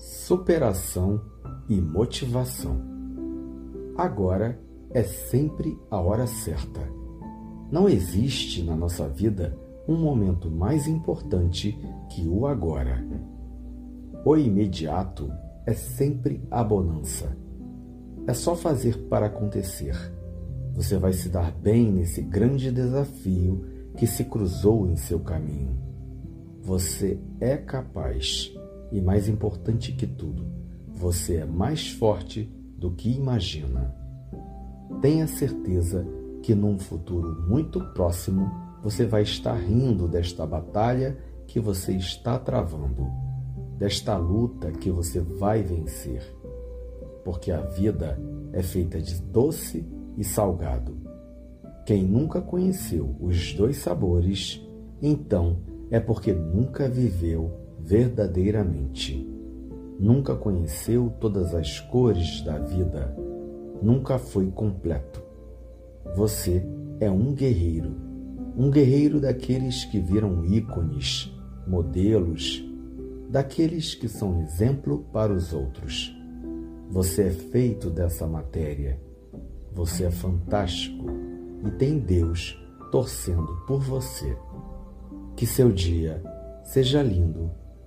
superação e motivação. Agora é sempre a hora certa. Não existe na nossa vida um momento mais importante que o agora. O imediato é sempre a bonança. É só fazer para acontecer. Você vai se dar bem nesse grande desafio que se cruzou em seu caminho. Você é capaz e, mais importante que tudo, você é mais forte do que imagina. Tenha certeza que num futuro muito próximo você vai estar rindo desta batalha que você está travando, desta luta que você vai vencer. Porque a vida é feita de doce e salgado. Quem nunca conheceu os dois sabores, então é porque nunca viveu verdadeiramente. Nunca conheceu todas as cores da vida. Nunca foi completo. Você é um guerreiro. Um guerreiro daqueles que viram ícones, modelos, daqueles que são exemplo para os outros. Você é feito dessa matéria. Você é fantástico e tem Deus torcendo por você. Que seu dia seja lindo